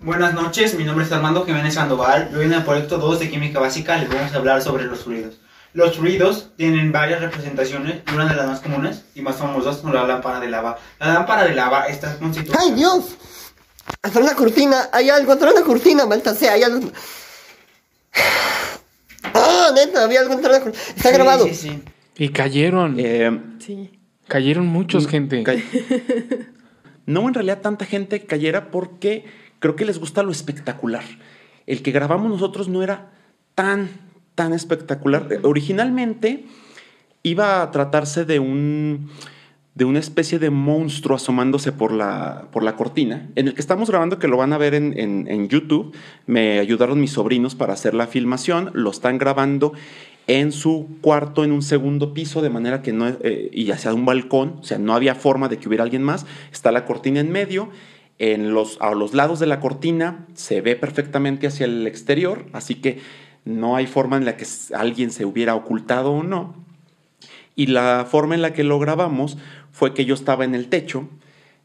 Buenas noches, mi nombre es Armando Jiménez Sandoval. Hoy en el proyecto 2 de Química Básica les vamos a hablar sobre los ruidos. Los ruidos tienen varias representaciones una de las más comunes y más famosas son la lámpara de lava. La lámpara de lava está constituida... ¡Ay, Dios! Hasta una cortina, hay algo, hasta una cortina, malta sea, hay algo... ¡Ah, neta! Había algo entre la cortina. Está grabado. Sí, sí. Y cayeron. Eh, Sí. Cayeron muchos, gente. Ca- No en realidad tanta gente cayera porque creo que les gusta lo espectacular. El que grabamos nosotros no era tan, tan espectacular. Eh, Originalmente iba a tratarse de un de una especie de monstruo asomándose por la, por la cortina, en el que estamos grabando, que lo van a ver en, en- en YouTube. Me ayudaron mis sobrinos para hacer la filmación, lo están grabando en su cuarto, en un segundo piso, de manera que no, eh, y hacia un balcón, o sea, no había forma de que hubiera alguien más. Está la cortina en medio, en los, a los lados de la cortina se ve perfectamente hacia el exterior, así que no hay forma en la que alguien se hubiera ocultado o no. Y la forma en la que lo grabamos fue que yo estaba en el techo,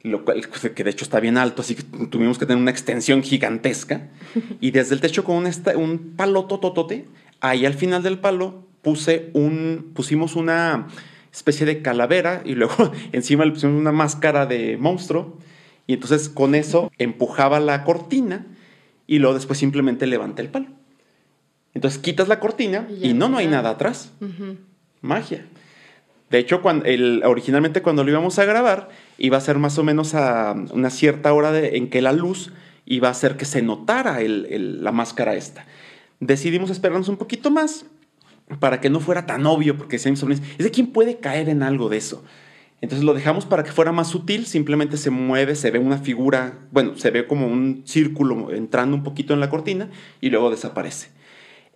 lo cual, que de hecho está bien alto, así que tuvimos que tener una extensión gigantesca. Y desde el techo con un, palo tototote, ahí al final del palo puse un, pusimos una especie de calavera y luego encima le pusimos una máscara de monstruo. Y entonces con eso empujaba la cortina y luego después simplemente levanta el palo. Entonces quitas la cortina Y no, no hay nada atrás. Magia. De hecho, cuando originalmente cuando lo íbamos a grabar, iba a ser más o menos a una cierta hora de- en que la luz iba a hacer que se notara la máscara esta. Decidimos esperarnos un poquito más para que no fuera tan obvio, porque decían mis sobrinos, ¿es de quién puede caer en algo de eso? Entonces lo dejamos para que fuera más sutil, simplemente se mueve, se ve una figura, bueno, se ve como un círculo entrando un poquito en la cortina y luego desaparece.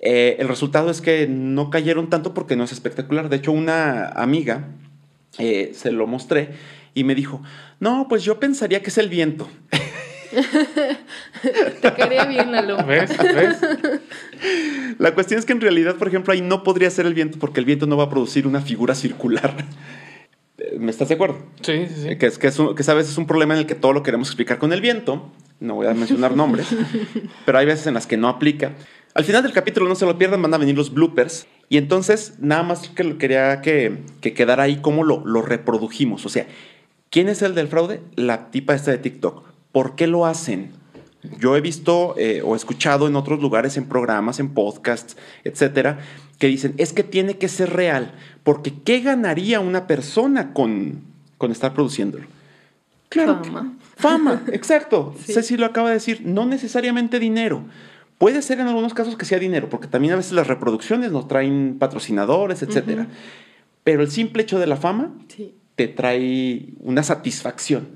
Eh, el resultado es que no cayeron tanto porque no es espectacular. De hecho, una amiga eh, se lo mostré y me dijo, no, pues yo pensaría que es el viento. Te quería bien, Lalo. ¿Ves? ¿Ves? La cuestión es que en realidad, por ejemplo, ahí no podría ser el viento porque el viento no va a producir una figura circular. Eh, ¿Me estás de acuerdo? Sí, sí, sí. Que, es, que, es un- que a veces es un problema en el que todo lo queremos explicar con el viento. No voy a mencionar nombres, pero hay veces en las que no aplica. Al final del capítulo, no se lo pierdan, van a venir los bloopers. Y entonces, nada más que lo- quería que, que quedara ahí cómo lo, lo reprodujimos. O sea, ¿quién es el del fraude? La tipa esta de TikTok. ¿Por qué lo hacen? Yo he visto eh, o escuchado en otros lugares, en programas, en podcasts, etcétera, que dicen, es que tiene que ser real, porque ¿qué ganaría una persona con, con estar produciéndolo? Claro. que- Fama. Fama, exacto. Sí. Ceci lo acaba de decir, no necesariamente dinero. Puede ser en algunos casos que sea dinero, porque también a veces las reproducciones nos traen patrocinadores, etcétera. Pero el simple hecho de la fama Sí. te trae una satisfacción.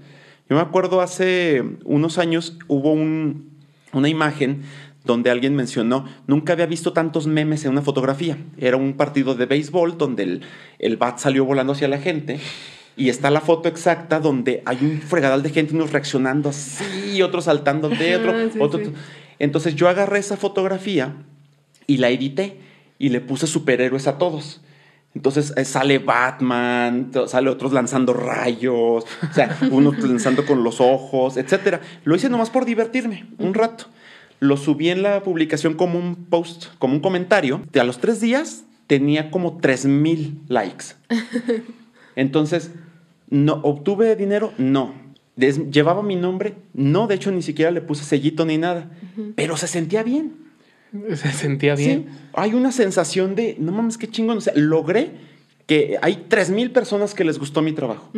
Yo me acuerdo hace unos años hubo un- una imagen donde alguien mencionó, nunca había visto tantos memes en una fotografía. Era un partido de béisbol donde el, el bat salió volando hacia la gente y está la foto exacta donde hay un fregadal de gente, unos reaccionando así, otros saltando de otro, sí, otro. sí. Entonces yo agarré esa fotografía y la edité y le puse superhéroes a todos. Entonces eh, sale Batman, sale otros lanzando rayos, o sea, uno lanzando con los ojos, etcétera. Lo hice nomás por divertirme, un rato. Lo subí en la publicación como un post, como un comentario. A los tres días tenía como 3000 likes. Entonces, no, ¿obtuve dinero? No. Des- ¿Llevaba mi nombre? No, de hecho ni siquiera le puse sellito ni nada. Pero se sentía bien. Se sentía bien. Sí, hay una sensación de, no mames, qué chingón. O sea, logré que hay 3.000 personas que les gustó mi trabajo.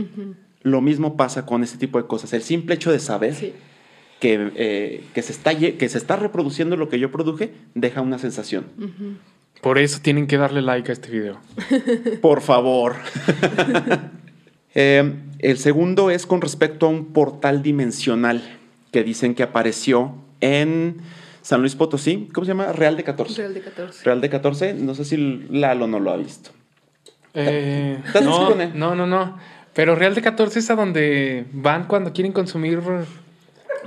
Lo mismo pasa con este tipo de cosas. El simple hecho de saber Sí. que, eh, que, se está, que se está reproduciendo lo que yo produje deja una sensación. Por eso tienen que darle like a este video. Por favor. Eh, el segundo es con respecto a un portal dimensional que dicen que apareció en San Luis Potosí. ¿Cómo se llama? Real de 14. Real de 14. Real de 14. No sé si Lalo no lo ha visto. Eh, ¿Estás no, no, no, no. Pero Real de 14 es a donde van cuando quieren consumir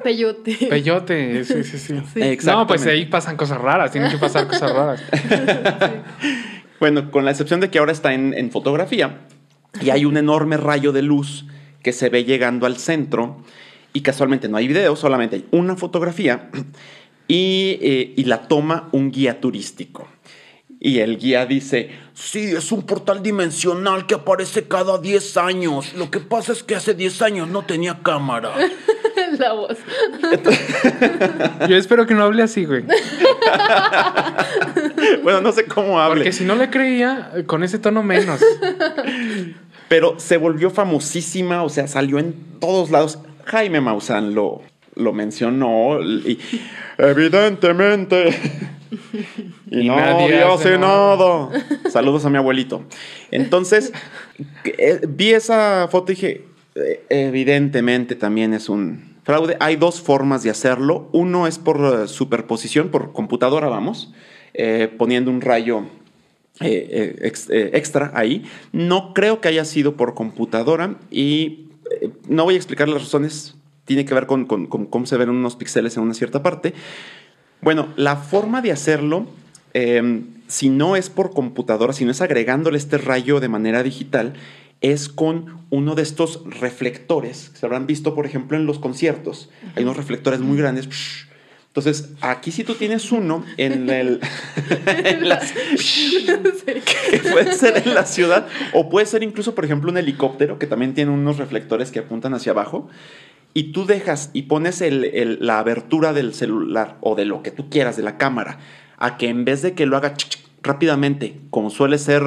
Peyote. peyote. Sí, sí, sí. Sí. Exactamente. No, pues ahí pasan cosas raras. Tienen que pasar cosas raras. Bueno, con la excepción de que ahora está en, en fotografía y hay un enorme rayo de luz que se ve llegando al centro y casualmente no hay video, solamente hay una fotografía y, eh, y la toma un guía turístico. Y el guía dice, sí, es un portal dimensional que aparece cada 10 años. Lo que pasa es que hace 10 años no tenía cámara. La voz. Yo espero que no hable así, güey. bueno, no sé cómo hable. Porque si no le creía, con ese tono menos. Pero se volvió famosísima, o sea, salió en todos lados. Jaime Maussan lo, lo mencionó y evidentemente. Y, Y nadie, nadie hace hace nada. Saludos a mi abuelito. Entonces, eh, vi esa foto y dije, eh, evidentemente también es un fraude. Hay dos formas de hacerlo. Uno es por eh, superposición, por computadora, vamos, poniendo un rayo ex- extra ahí. No creo que haya sido por computadora y no voy a explicar las razones. Tiene que ver con, con- con cómo se ven unos píxeles en una cierta parte. Bueno, la forma de hacerlo, eh, si no es por computadora, si no es agregándole este rayo de manera digital, es con uno de estos reflectores que se habrán visto, por ejemplo, en los conciertos. Hay unos reflectores muy grandes. Entonces, aquí si tú tienes uno en el... en las- que puede ser en la ciudad o puede ser incluso, por ejemplo, un helicóptero que también tiene unos reflectores que apuntan hacia abajo y tú dejas y pones el- el- la abertura del celular o de lo que tú quieras, de la cámara, a que en vez de que lo haga rápidamente, como suele ser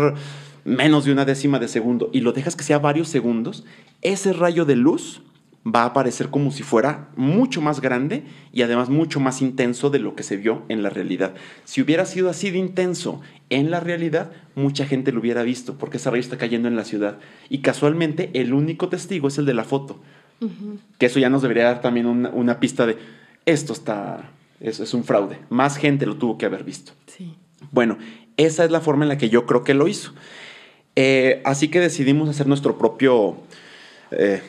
menos de una décima de segundo, y lo dejas que sea varios segundos, ese rayo de luz va a aparecer como si fuera mucho más grande y además mucho más intenso de lo que se vio en la realidad. Si hubiera sido así de intenso en la realidad, mucha gente lo hubiera visto porque ese rayo está cayendo en la ciudad. Y casualmente el único testigo es el de la foto. Que eso ya nos debería dar también una, una pista de esto está, eso es un fraude. Más gente lo tuvo que haber visto. Sí. Bueno, esa es la forma en la que yo creo que lo hizo. Eh, así que decidimos hacer nuestro propio eh,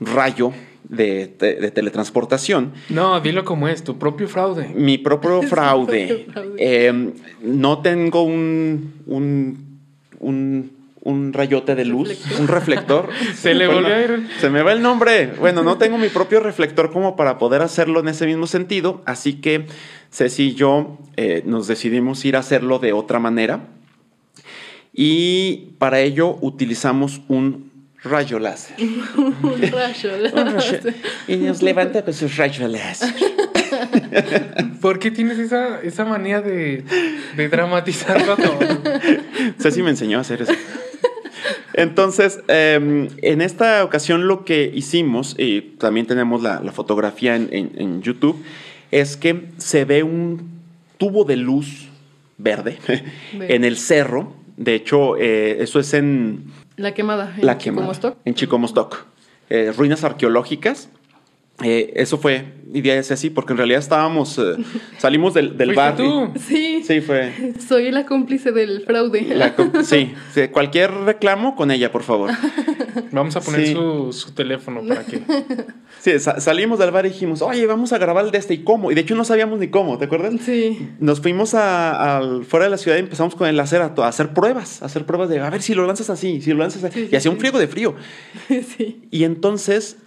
rayo de, de- de teletransportación. No, dilo como es, tu propio fraude. Mi propio fraude. propio fraude. Eh, no tengo un, un, un, un rayote de luz, Reflector. un reflector. Se le volvió a ir. Se me va el nombre. Bueno, no tengo mi propio reflector como para poder hacerlo en ese mismo sentido. Así que Ceci y yo eh, nos decidimos ir a hacerlo de otra manera. Y para ello utilizamos un rayo láser. Un rayo. Un rayo- y nos levanta con su rayo láser. ¿Por qué tienes esa, esa manía de, de dramatizarlo todo? Ceci me enseñó a hacer eso. Entonces, eh, en esta ocasión lo que hicimos, y también tenemos la, la fotografía en, en- en YouTube, es que se ve un tubo de luz verde Verde. en el cerro. De hecho, eh, eso es en La quemada. en La Quemada, Chicomostoc. en Chicomostoc. Eh, ruinas arqueológicas. Eh, eso fue, y de así, porque en realidad estábamos, eh, salimos del, del ¿Fuiste bar. y- tú? Sí. Sí, fue. Soy la cómplice del fraude. La sí, sí, cualquier reclamo con ella, por favor. Vamos a poner Sí. su, su teléfono para que. Sí, sa- salimos del bar y dijimos, oye, vamos a grabar el de este y cómo. Y de hecho no sabíamos ni cómo, ¿te acuerdas? Sí. Nos fuimos a, al- fuera de la ciudad y empezamos con el láser a, a hacer pruebas, a hacer pruebas de, a ver si lo lanzas así, si lo lanzas así. Sí, sí, y hacía un friego de frío. Sí. Y entonces,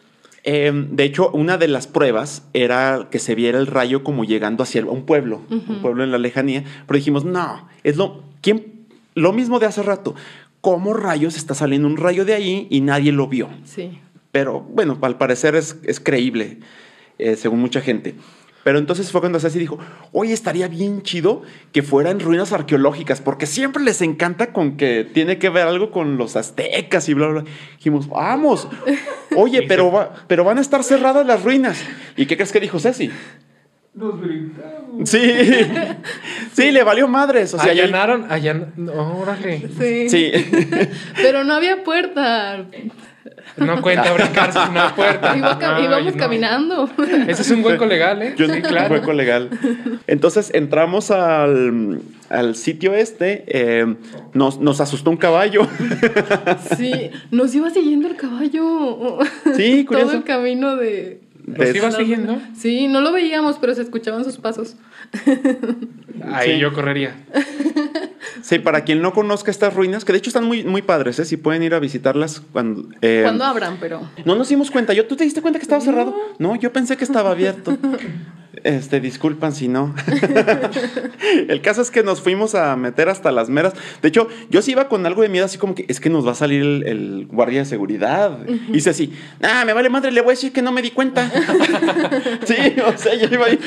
eh, de hecho, una de las pruebas era que se viera el rayo como llegando hacia un pueblo, un pueblo en la lejanía. Pero dijimos, no, es lo, ¿quién? lo mismo de hace rato. ¿Cómo rayos está saliendo un rayo de ahí y nadie lo vio? Sí. Pero bueno, al parecer es, es creíble, eh, según mucha gente. Pero entonces fue cuando Ceci dijo, oye, estaría bien chido que fueran ruinas arqueológicas, porque siempre les encanta con que tiene que ver algo con los aztecas y bla, bla. bla. Dijimos, vamos. Oye, pero, va- pero van a estar cerradas las ruinas. ¿Y qué crees que dijo Ceci? Nos brincamos. Sí, sí, le valió madres. O sea, allanaron, allan... no, órale. Sí. Sí. Pero no había puerta. No cuenta brincarse una puerta. Iba ca- No, íbamos no. caminando. Ese es un hueco legal, ¿eh? Yo sí, claro. hueco legal. Entonces entramos al, al sitio este, eh, nos, nos asustó un caballo. Sí, nos iba siguiendo el caballo. Sí, curioso. Todo el camino de. ¿Los iba siguiendo? Sí, no lo veíamos, pero se escuchaban sus pasos. Ahí Sí. yo correría. Sí, para quien no conozca estas ruinas, que de hecho están muy, muy padres, ¿eh? si pueden ir a visitarlas cuando... eh, Cuando abran, pero. No nos dimos cuenta. Yo, ¿Tú te diste cuenta que estaba cerrado? No, yo pensé que estaba abierto. Este, disculpan si no. El caso es que nos fuimos a meter hasta las meras. De hecho, yo sí iba con algo de miedo, así como que es que nos va a salir el, el guardia de seguridad. Y dice así, ah, me vale madre, le voy a decir que no me di cuenta. sí, o sea, yo iba ahí.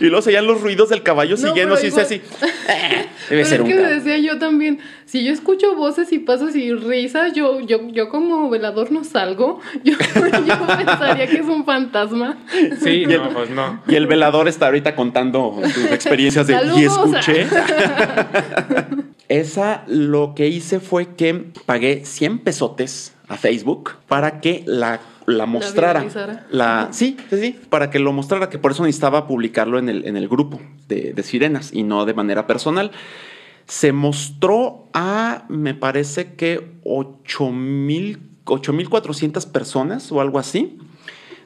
Y luego se oían los ruidos del caballo No, siguiendo, pero sí, igual- así. "Eh, debe Pero ser es un que caballo". decía yo también, si yo escucho voces y pasos y risas, yo, yo, yo como velador no salgo. Yo, yo pensaría que es un fantasma. Sí, no, pues no. Y el velador está ahorita contando sus experiencias de y Saludos". escuché. Esa lo que hice fue que pagué 100 pesotes a Facebook para que la, la mostrara. La, sí, sí, sí, para que lo mostrara, que por eso necesitaba publicarlo en el, en el grupo de, de sirenas y no de manera personal. Se mostró a, me parece que 8,000 8.400 personas o algo así,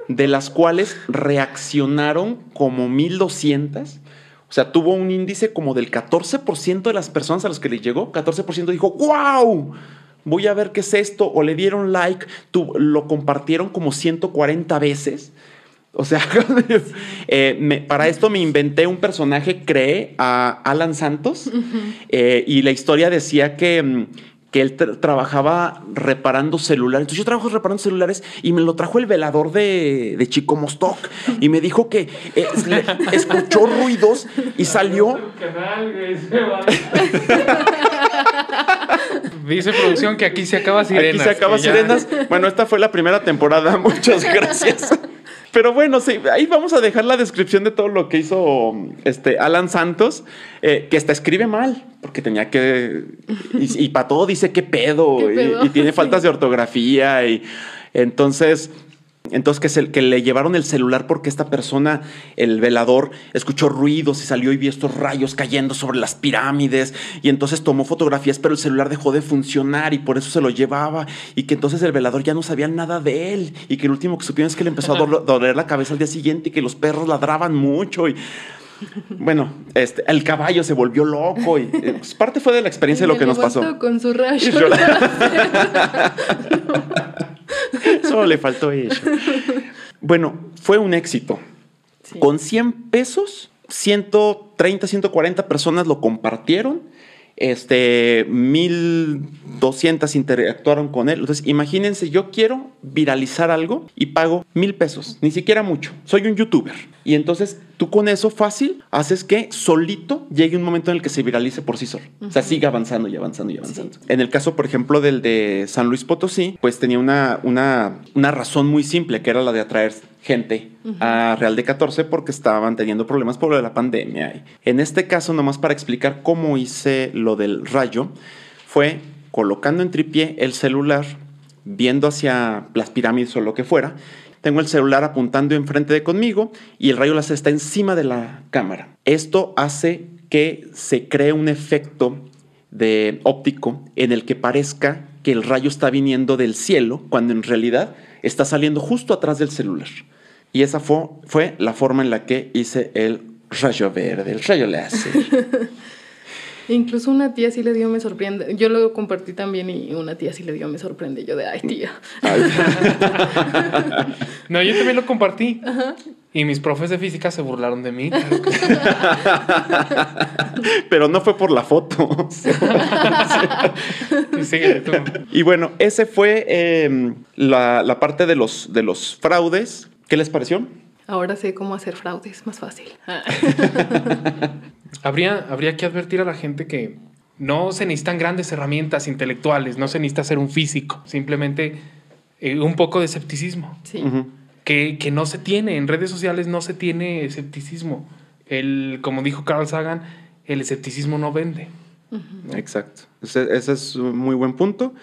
de las cuales reaccionaron como 1.200. O sea, tuvo un índice como del 14% de las personas a las que le llegó. 14% dijo, wow, voy a ver qué es esto. O le dieron like, tu- lo compartieron como 140 veces. O sea, eh, me- para esto me inventé un personaje, creé a Alan Santos eh, y la historia decía que, mm, que él tra- trabajaba reparando celulares. Entonces yo trabajo reparando celulares y me lo trajo el velador de, de Chico Mostoc y me dijo que eh, le- escuchó ruidos y salió. Dice producción que aquí se acaba Sirenas. Aquí se acaba Sirenas. Bueno, esta fue la primera temporada. Muchas gracias. Pero bueno, sí, ahí vamos a dejar la descripción de todo lo que hizo este Alan Santos, eh, que hasta escribe mal, porque tenía que. Y, para todo dice qué pedo, ¿Qué y- pedo? Y, tiene Sí. faltas de ortografía. Y entonces. Entonces que, se- que le llevaron el celular porque esta persona, el velador, escuchó ruidos y salió y vio estos rayos cayendo sobre las pirámides. Y entonces tomó fotografías pero el celular dejó de funcionar y por eso se lo llevaba. Y que entonces el velador ya no sabía nada de él. Y que el último que supieron es que le empezó a doler la cabeza al día siguiente y que los perros ladraban mucho y bueno, este, el caballo se volvió loco y eh, pues, parte fue de la experiencia de lo que nos pasó. Con su rayo. Solo le faltó eso. Bueno, fue un éxito. Sí. Con 100 pesos, 130, 140 personas lo compartieron. Este, 1200 interactuaron con él. Entonces, imagínense, yo quiero viralizar algo y pago mil pesos, ni siquiera mucho. Soy un youtuber. Y entonces, tú con eso fácil haces que solito llegue un momento en el que se viralice por sí solo. O sea, siga avanzando y avanzando y avanzando. En el caso, por ejemplo, del de San Luis Potosí, pues tenía una, una, una razón muy simple, que era la de atraer gente a Real de 14 porque estaban teniendo problemas por lo de la pandemia. En este caso, nomás para explicar cómo hice lo del rayo, fue colocando en tripié el celular, viendo hacia las pirámides o lo que fuera. Tengo el celular apuntando enfrente de conmigo y el rayo láser está encima de la cámara. Esto hace que se cree un efecto de óptico en el que parezca que el rayo está viniendo del cielo cuando en realidad está saliendo justo atrás del celular. Y esa fue, fue la forma en la que hice el rayo verde, el rayo láser. Incluso una tía sí le dio, me sorprende. Yo lo compartí también y una tía sí le dio, me sorprende. Yo de, ay, tía. No, yo también lo compartí. Y mis profes de física se burlaron de mí. Pero no fue por la foto. Y bueno, ese fue eh, la, la parte de los, de los fraudes. ¿Qué les pareció? Ahora sé cómo hacer fraudes, más fácil. habría, habría que advertir a la gente que no se necesitan grandes herramientas intelectuales, no se necesita ser un físico, simplemente eh, un poco de escepticismo. Sí. que, que no se tiene, en redes sociales no se tiene escepticismo. El, como dijo Carl Sagan, el escepticismo no vende. Exacto. Ese, ese, es un muy buen punto.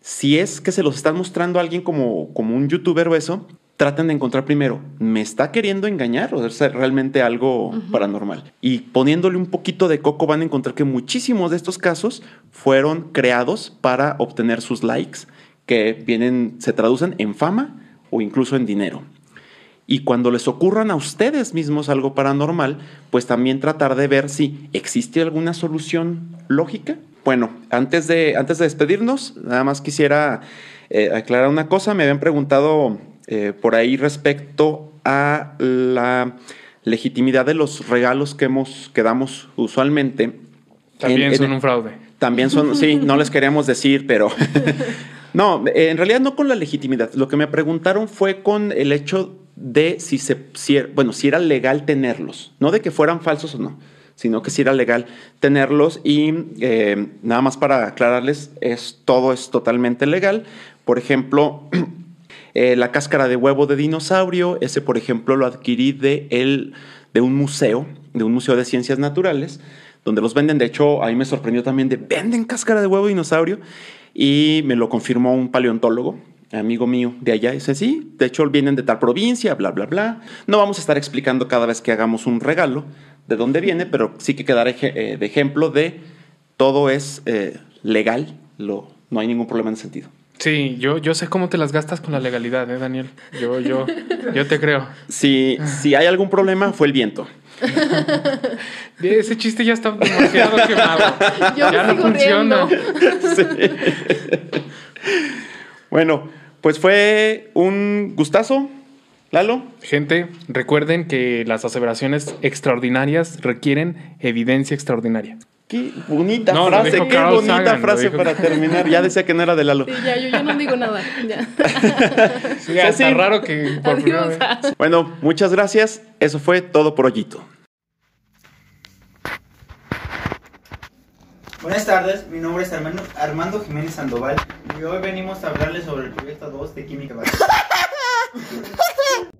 Si es que se los están mostrando a alguien como, como un youtuber o eso, traten de encontrar primero, ¿me está queriendo engañar o es realmente algo paranormal? Y poniéndole un poquito de coco van a encontrar que muchísimos de estos casos fueron creados para obtener sus likes, que vienen, se traducen en fama o incluso en dinero. Y cuando les ocurran a ustedes mismos algo paranormal, pues también tratar de ver si existe alguna solución lógica. Bueno, antes de, antes de despedirnos, nada más quisiera eh, aclarar una cosa. Me habían preguntado eh, por ahí respecto a la legitimidad de los regalos que, hemos, que damos usualmente. También son un fraude. También son, sí, no les queríamos decir, pero... no, en realidad no con la legitimidad. Lo que me preguntaron fue con el hecho de si, se, bueno, si era legal tenerlos, no de que fueran falsos o no, sino que si era legal tenerlos y eh, nada más para aclararles, es, todo es totalmente legal. Por ejemplo, eh, la cáscara de huevo de dinosaurio, ese por ejemplo lo adquirí de, el, de un museo, de un museo de ciencias naturales, donde los venden, de hecho, ahí me sorprendió también de, venden cáscara de huevo de dinosaurio y me lo confirmó un paleontólogo amigo mío de allá, dice, sí, de hecho vienen de tal provincia, bla, bla, bla. No vamos a estar explicando cada vez que hagamos un regalo de dónde viene, pero sí que quedar eh, de ejemplo de todo es eh, legal, lo, no hay ningún problema en ese sentido. Sí, yo, yo sé cómo te las gastas con la legalidad, ¿eh, Daniel? Yo, yo, yo te creo. Si, si hay algún problema, fue el viento. Ese chiste ya está demasiado quemado. ya no funciona. Bueno, pues fue un gustazo, Lalo. Gente, recuerden que las aseveraciones extraordinarias requieren evidencia extraordinaria. Qué bonita frase, qué bonita frase para terminar. Ya decía que no era de Lalo. Sí, ya, yo ya no digo nada. Ya. sí, está raro que por Bueno, muchas gracias. Eso fue todo por hoyito. Buenas tardes, mi nombre es Armando, Armando Jiménez Sandoval y hoy venimos a hablarles sobre el proyecto 2 de Química Básica.